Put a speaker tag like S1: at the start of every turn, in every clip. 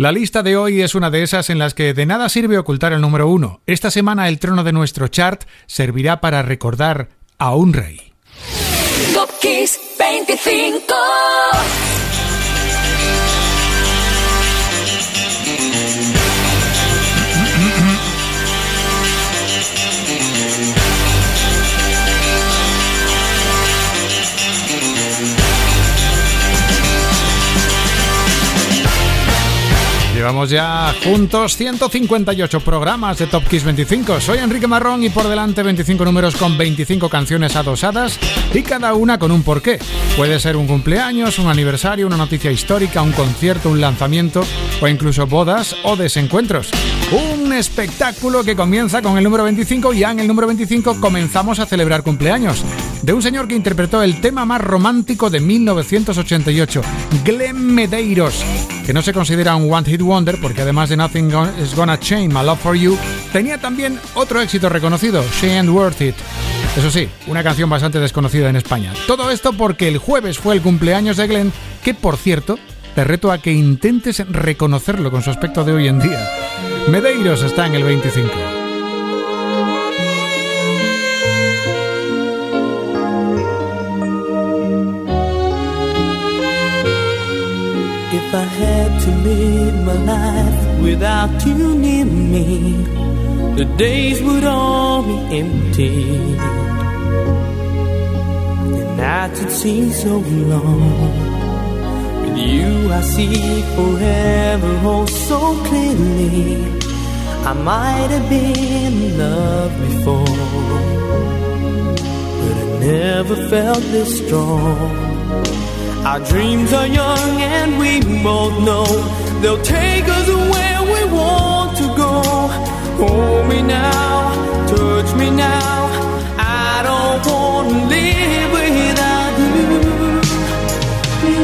S1: La lista de hoy es una de esas en las que de nada sirve ocultar el número uno. Esta semana el trono de nuestro chart servirá para recordar a un rey. 25 Llevamos ya juntos 158 programas de Top Kiss 25. Soy Enrique Marrón y por delante 25 números con 25 canciones adosadas y cada una con un porqué. Puede ser un cumpleaños, un aniversario, una noticia histórica, un concierto, un lanzamiento o incluso bodas o desencuentros. Un espectáculo que comienza con el número 25 y ya en el número 25 comenzamos a celebrar cumpleaños de un señor que interpretó el tema más romántico de 1988, Glenn Medeiros, que no se considera un One Hit Wonder porque además de Nothing Is Gonna Change My Love For You, tenía también otro éxito reconocido, She Ain't Worth It. Eso sí, una canción bastante desconocida en España. Todo esto porque el jueves fue el cumpleaños de Glenn, que por cierto, te reto a que intentes reconocerlo con su aspecto de hoy en día. Medeiros está en el 25.
S2: If I had to live without you near me, the days would all be empty. The nights would seem so long. With you, I see forever oh so clearly. I might have been in love before, but I never felt this strong. Our dreams are young and we both know they'll take us where we want to go. Hold me now, touch me now. I don't want to live without you.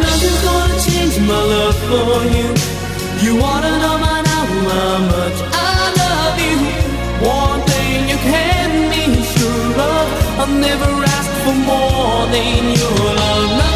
S2: Nothing's gonna change my love for you. You wanna know by now how much I love you. One thing you can be sure of, I'll never ask for more than your love.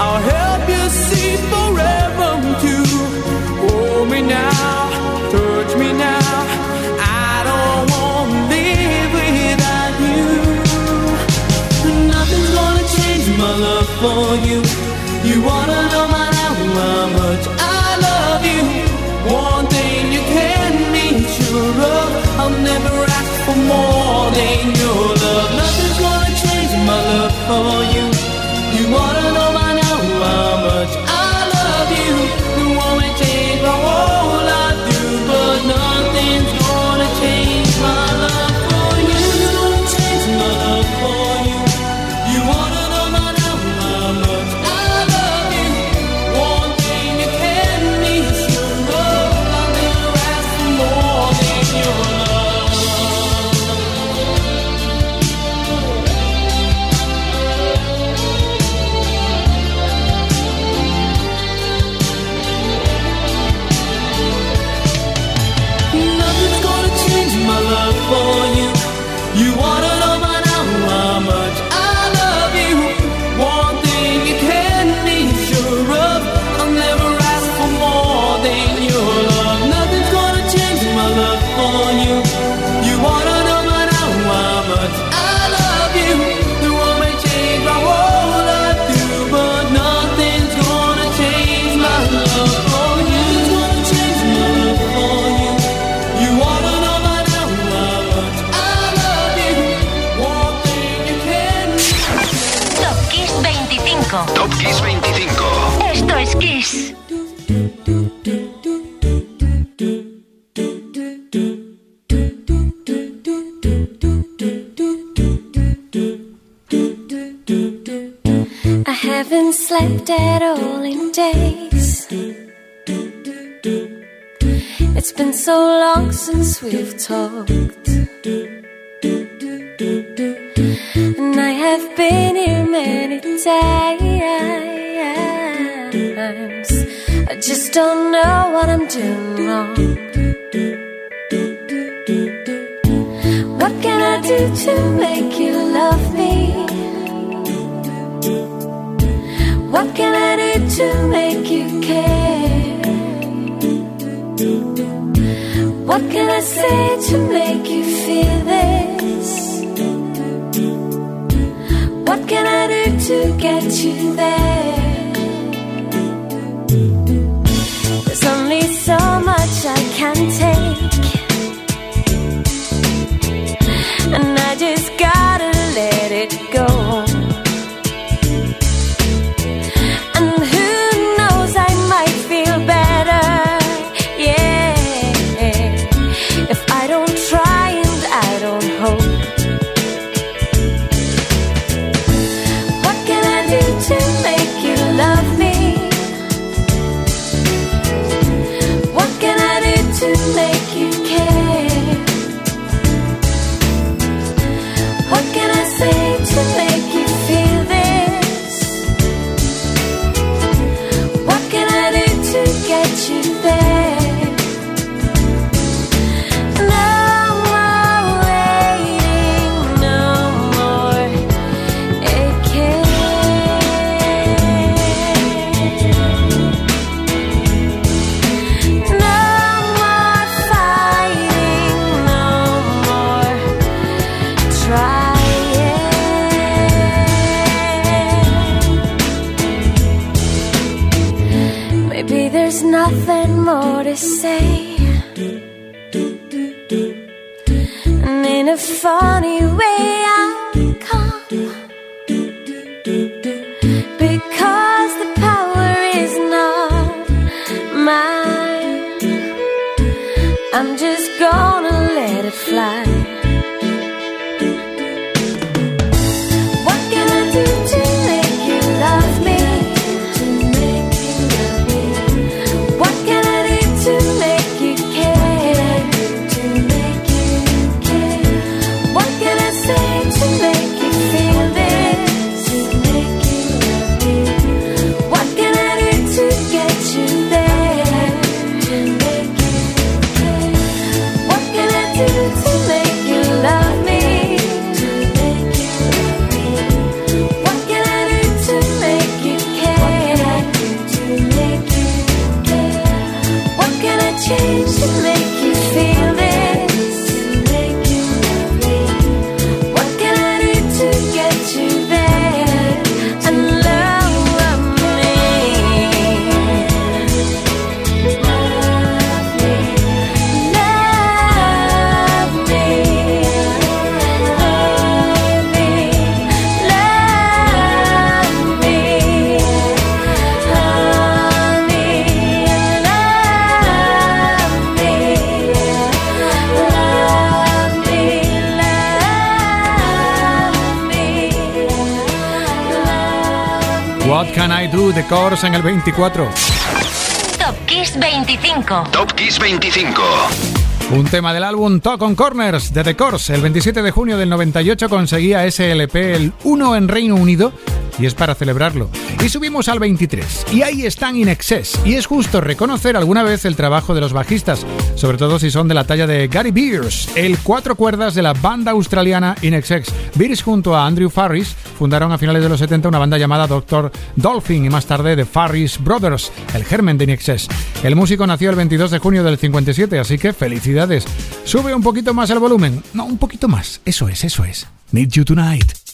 S2: I'll help you see forever too. Hold me now, touch me now. I don't want to live without you Nothing's gonna change my love for you. You wanna know my now how much I love you. One thing you can be sure of, I'll never ask for more than your love. Nothing's gonna change my love for you. You 25. Top Kiss 25. Esto es Kiss. I haven't
S3: slept at all in days. It's been so long since we've talked. And I have been here many times. I just don't know what I'm doing wrong. What can I do to make you love me? What can I do to make you care? What can I say to make you feel this? Can I do to get you there? There's only so much I can take, to live. I Do? The
S1: Course en el 24.
S4: Top Kiss 25.
S5: Top Kiss 25.
S1: Un tema del álbum Talk on Corners de The Course. El 27 de junio del 98 conseguía SLP el 1 en Reino Unido y es para celebrarlo. Y subimos al 23. Y ahí están In Excess. Y es justo reconocer alguna vez el trabajo de los bajistas, sobre todo si son de la talla de Gary Beers, el cuatro cuerdas de la banda australiana In Excess. Beers junto a Andrew Farris fundaron a finales de los 70 una banda llamada Dr. Dolphin y más tarde The Farris Brothers, el germen de In Excess. El músico nació el 22 de junio del 57, así que felicidades. Sube un poquito más el volumen. No, un poquito más. Eso es, eso es. Need You Tonight.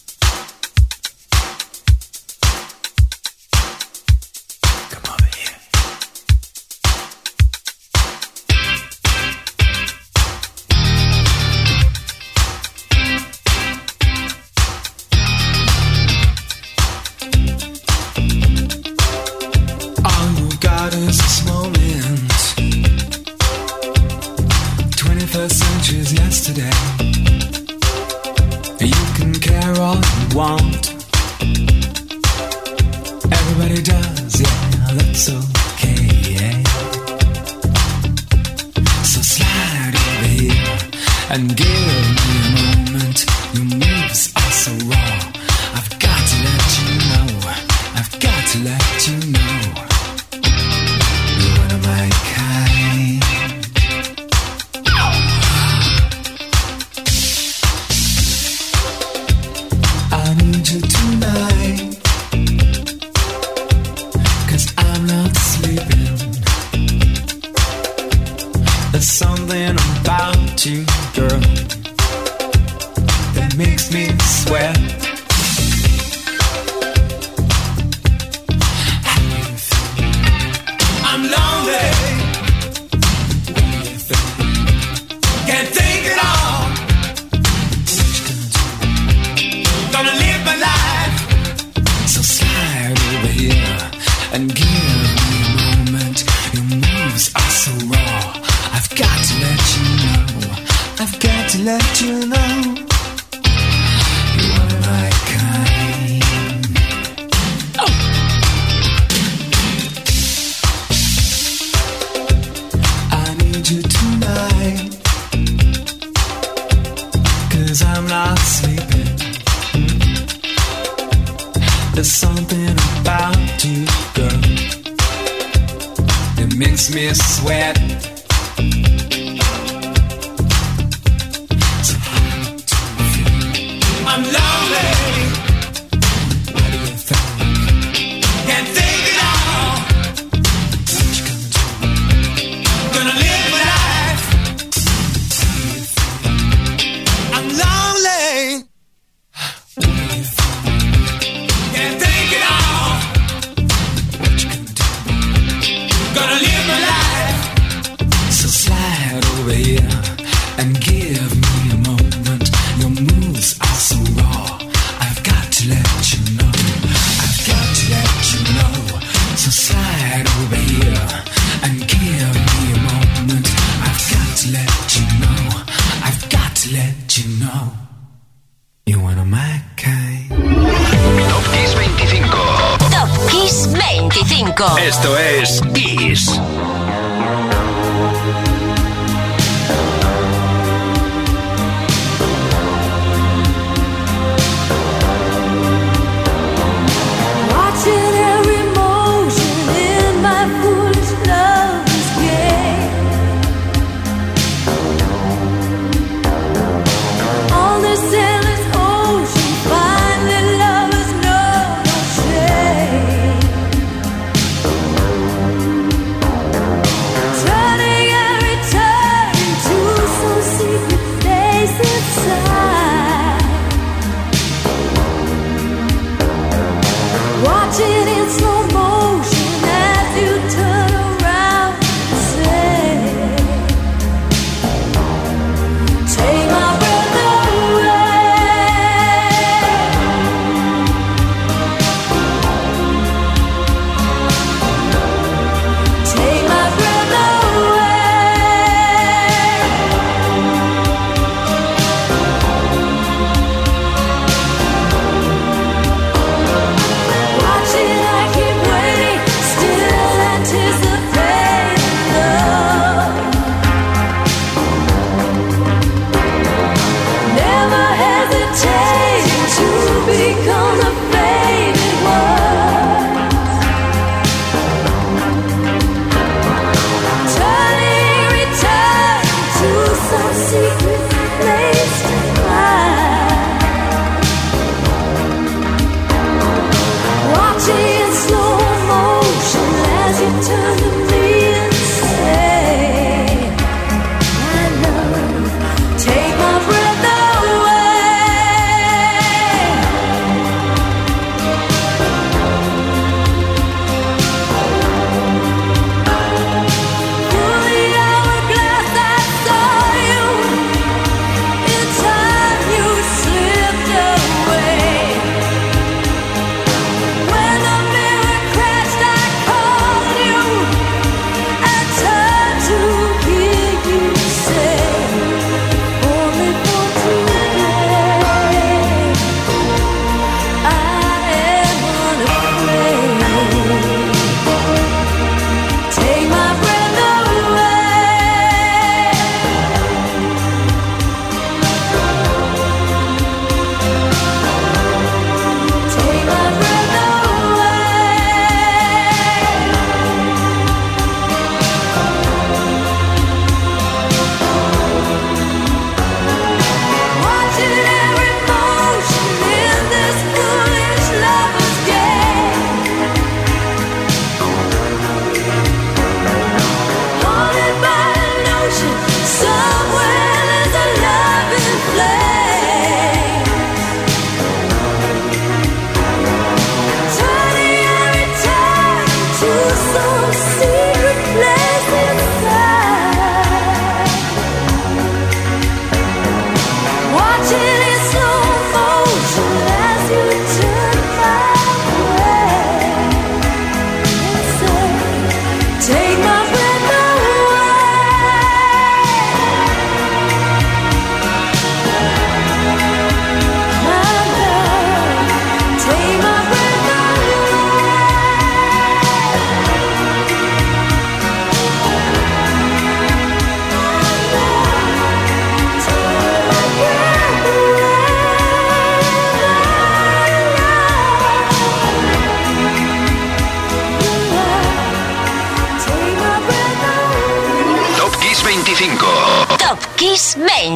S6: cause I'm not sleeping. There's something about you, girl, that makes me sweat.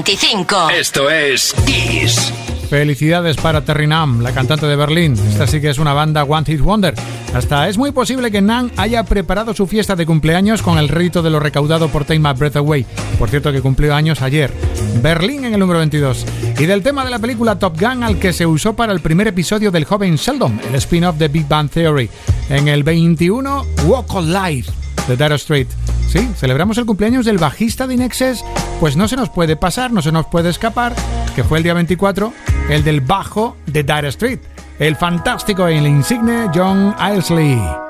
S5: 25. Esto es Kiss.
S7: Felicidades para Terry Nam, la cantante de Berlín. Esta sí que es una banda One Hit Wonder. Hasta es muy posible que Nan haya preparado su fiesta de cumpleaños con el rito de lo recaudado por Take My Breath Away. Por cierto, que cumplió años ayer. Berlín en el número 22. Y del tema de la película Top Gun al que se usó para el primer episodio del joven Sheldon, el spin-off de Big Bang Theory. En el 21, Walk on Life de Dara Street. Sí, celebramos el cumpleaños del bajista de Inexes, pues no se nos puede pasar, no se nos puede escapar, que fue el día 24, el del bajo de Dire Street, el fantástico y el insigne John Isley.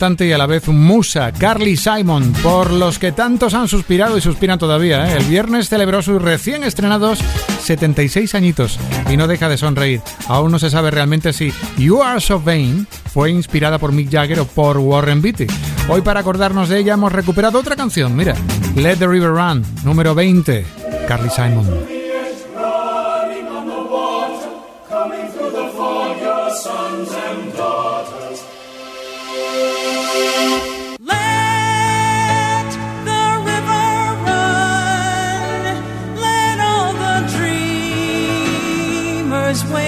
S1: y a la vez musa, Carly Simon, por los que tantos han suspirado y suspiran todavía. ¿eh? El viernes celebró sus recién estrenados 76 añitos y no deja de sonreír. Aún no se sabe realmente si You Are So Vain fue inspirada por Mick Jagger o por Warren Beatty. Hoy para acordarnos de ella hemos recuperado otra canción, mira, Let the River Run, número 20, Carly Simon.
S8: was when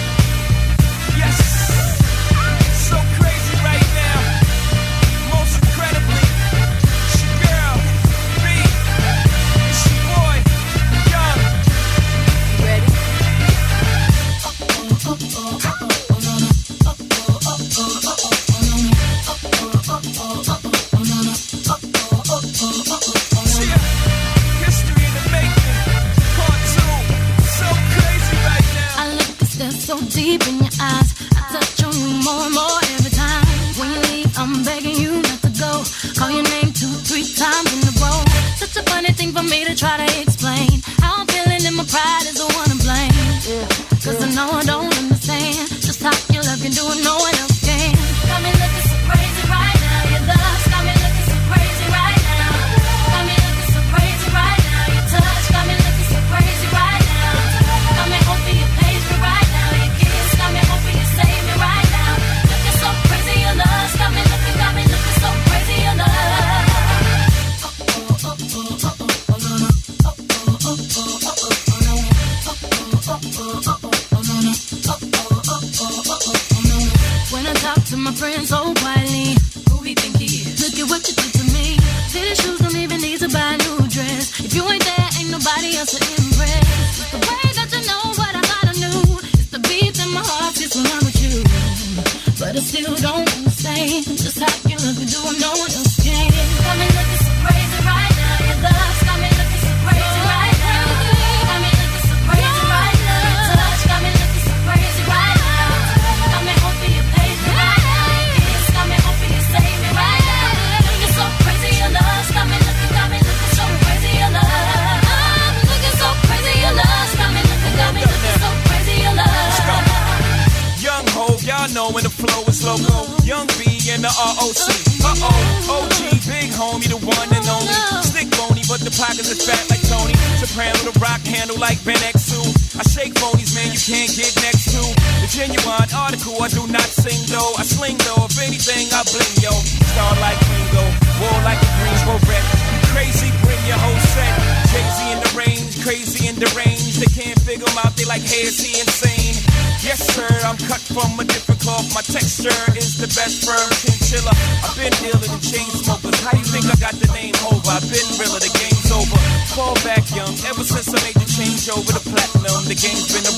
S9: over. I've been realer, the game's over. Fall back young, ever since I made the change over to platinum, the game's been a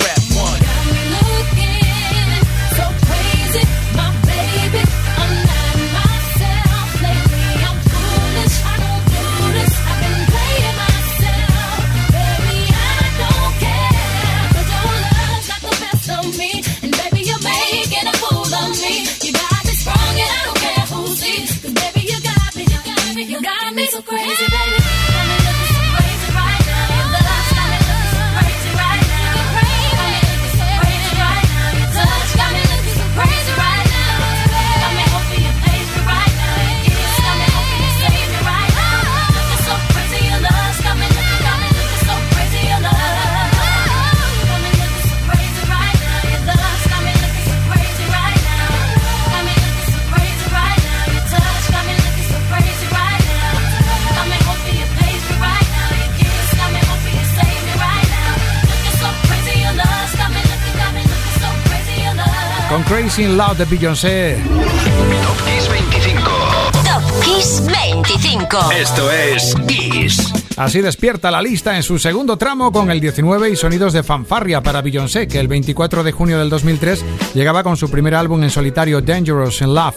S1: Missing Love
S10: de Beyoncé.
S11: Top Kiss 25.
S12: Top Kiss 25.
S11: Esto es Kiss.
S10: Así despierta la lista en su segundo tramo con el 19 y sonidos de fanfarria para Beyoncé, que el 24 de junio del 2003 llegaba con su primer álbum en solitario Dangerous in Love,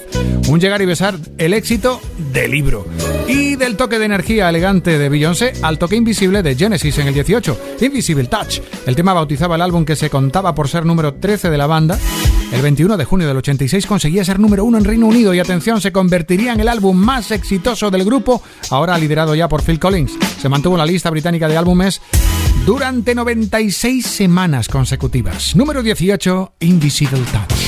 S10: un llegar y besar el éxito del libro. Y del toque de energía elegante de Beyoncé al toque invisible de Genesis en el 18, Invisible Touch. El tema bautizaba el álbum que se contaba por ser número 13 de la banda el 21 de junio del 86 conseguía ser número uno en Reino Unido y atención, se convertiría en el álbum más exitoso del grupo, ahora liderado ya por Phil Collins. Se mantuvo en la lista británica de álbumes durante 96 semanas consecutivas. Número 18, Invisible Touch.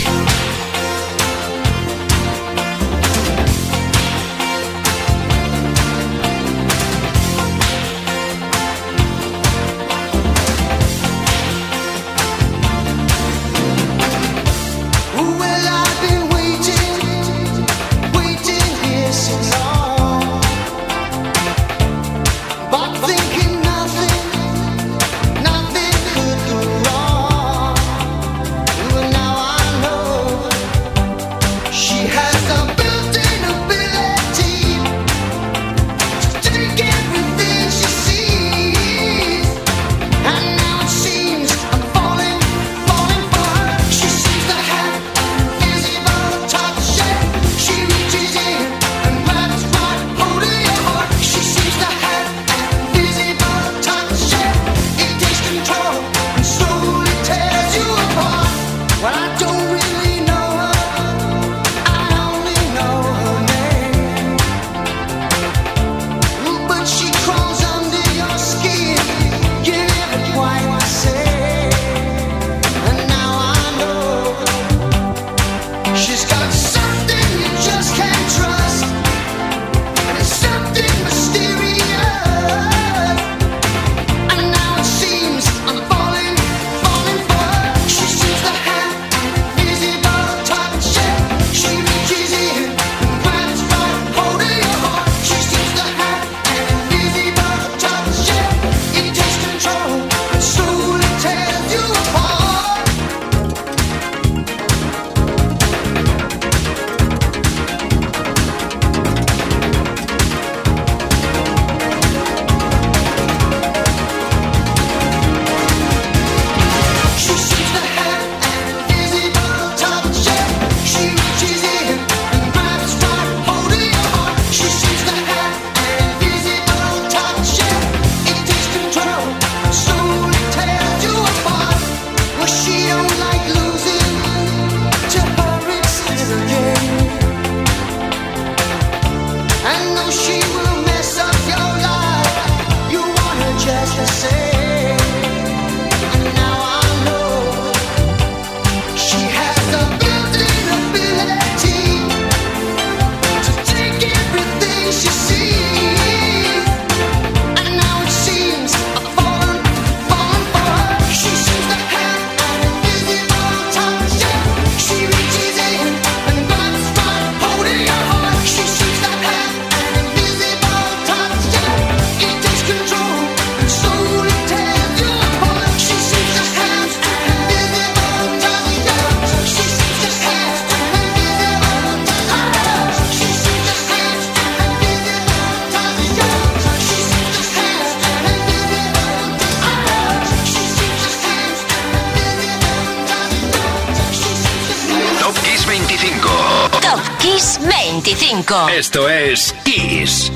S5: Esto es Kiss.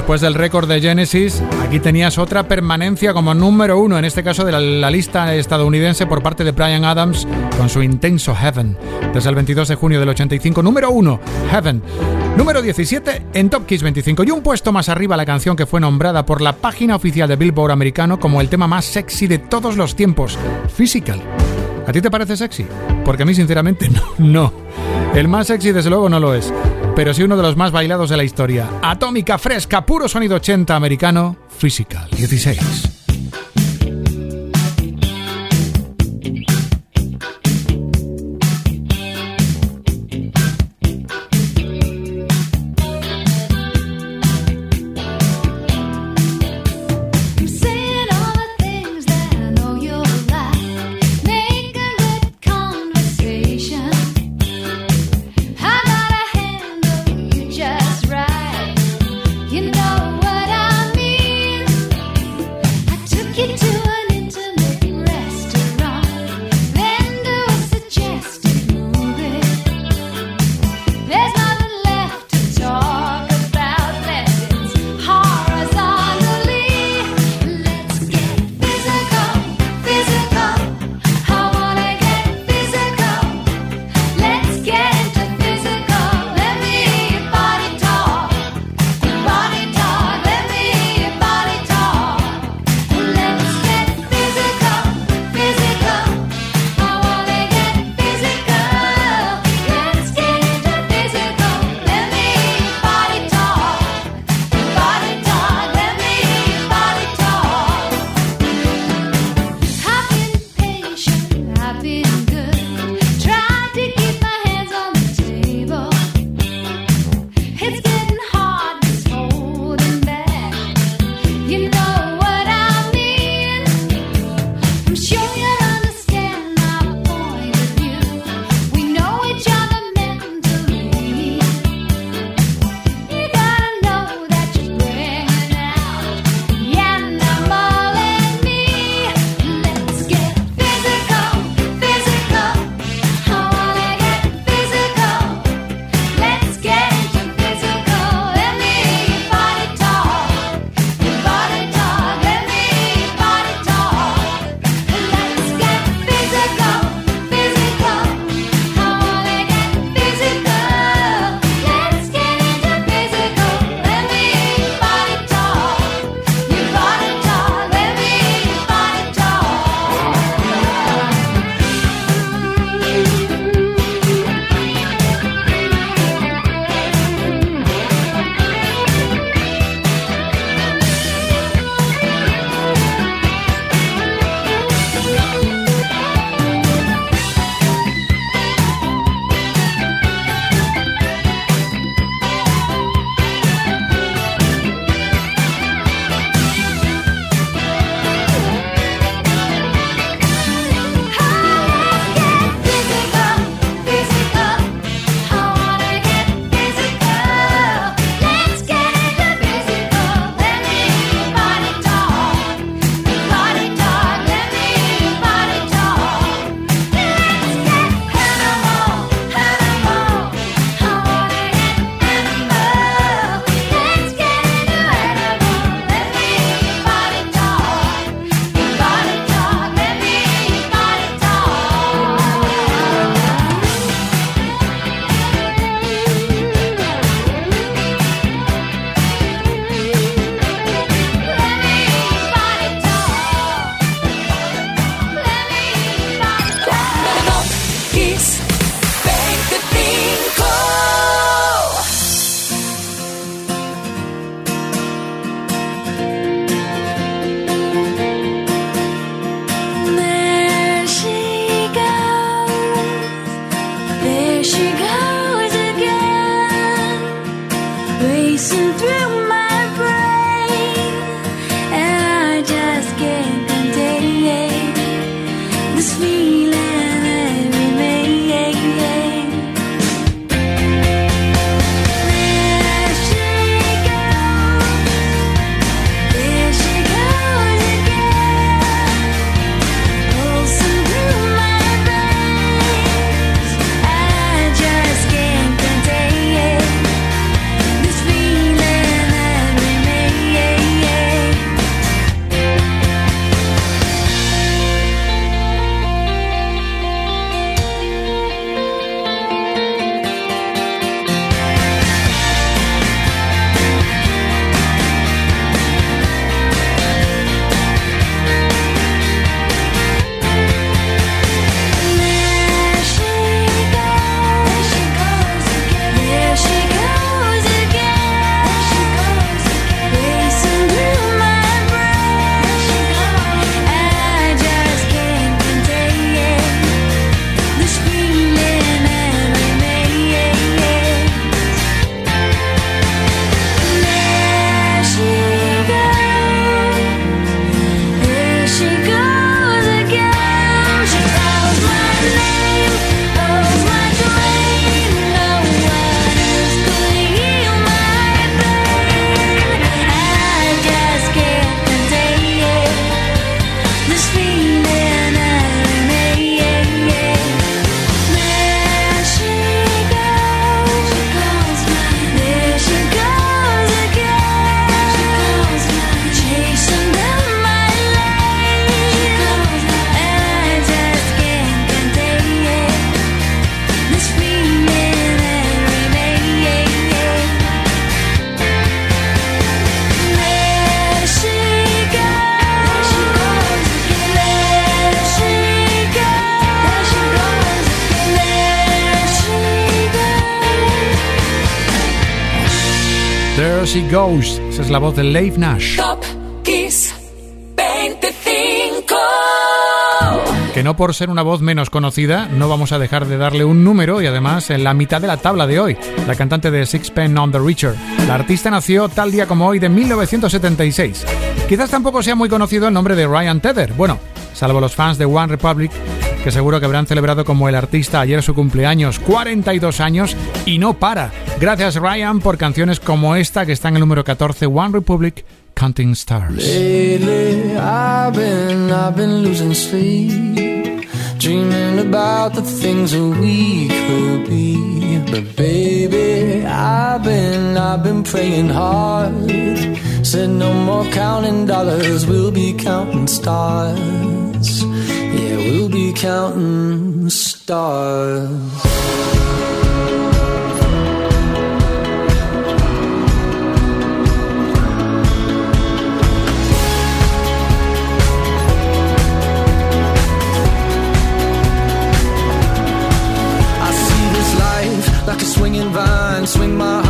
S1: después del récord de Genesis, aquí tenías otra permanencia como número uno, en este caso de la, lista estadounidense por parte de Brian Adams con su intenso Heaven. Desde el 22 de junio del 85, número uno, Heaven. Número 17 en Top Kiss 25 y un puesto más arriba la canción que fue nombrada por la página oficial de Billboard americano como el tema más sexy de todos los tiempos, Physical.
S13: ¿A ti te parece sexy? Porque a mí sinceramente no. no. El más sexy desde luego no lo es pero sí uno de los más bailados de la historia. Atómica fresca, puro sonido 80 americano, Physical 16.
S14: She Goes.
S1: Esa es la voz de Leif Nash.
S3: Top Kiss 25.
S1: Que no por ser una voz menos conocida, no vamos a dejar de darle un número y además en la mitad de la tabla de hoy, la cantante de Sixpence on the Richer. La artista nació tal día como hoy de 1976. Quizás tampoco sea muy conocido el nombre de Ryan Tedder. Bueno, salvo los fans de One Republic, que seguro que habrán celebrado como el artista ayer su cumpleaños, 42 años, y no para. Gracias Ryan por canciones como esta que está en el número 14, One Republic, Counting Stars.
S8: Lately, I've been, I've been losing sleep, dreaming about the things that we could be. But baby, I've been, I've been praying hard. Said no more counting dollars, we'll be counting stars. be counting stars. I see this life like a swinging vine, swing my heart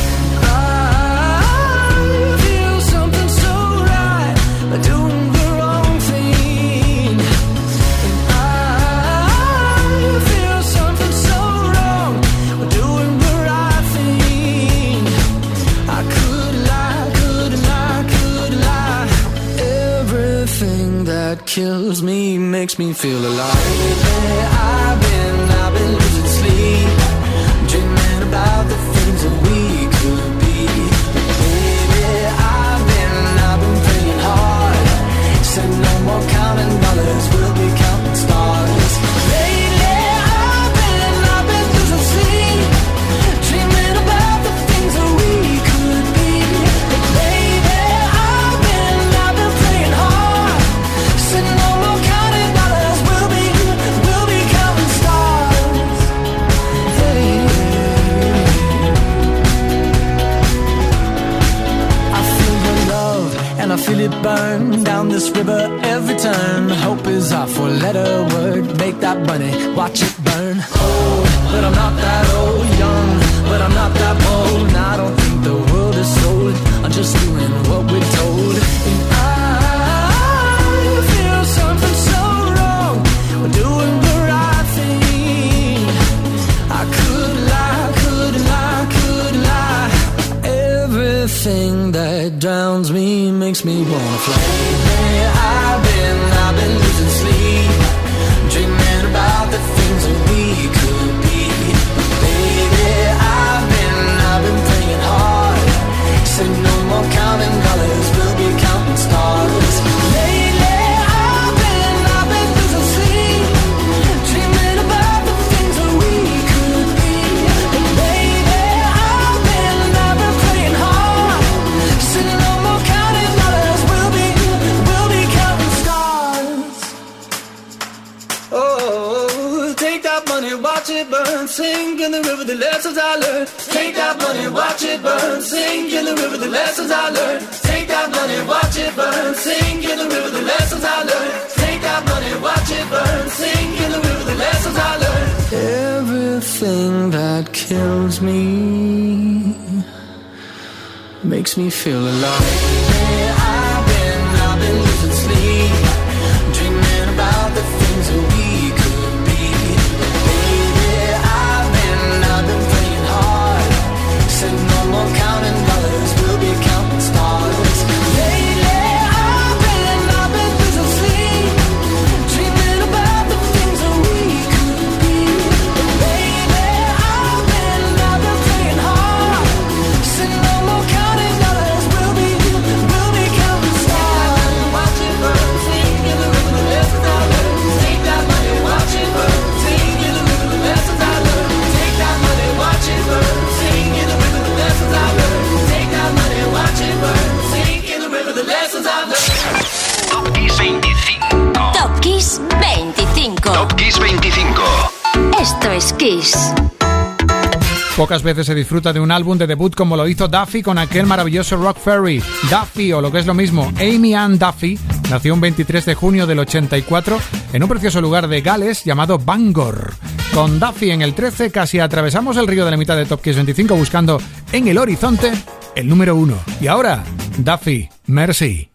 S8: Kills me makes me feel alive. Lately, four letter word. Make that money, watch it burn. Makes me feel alive. Yeah, I've been, I've been losing sleep, dreaming about the things that we Esto es Kiss.
S13: Pocas veces se disfruta de un álbum de debut como lo hizo Duffy con aquel maravilloso Rock Ferry. Duffy, o lo que es lo mismo, Amy Ann Duffy, nació un 23 de junio del 84 en un precioso lugar de Gales llamado Bangor. Con Duffy en el 13 casi atravesamos el río de la mitad de Top Kiss 25 buscando en el horizonte el número 1. Y ahora, Duffy, Mercy.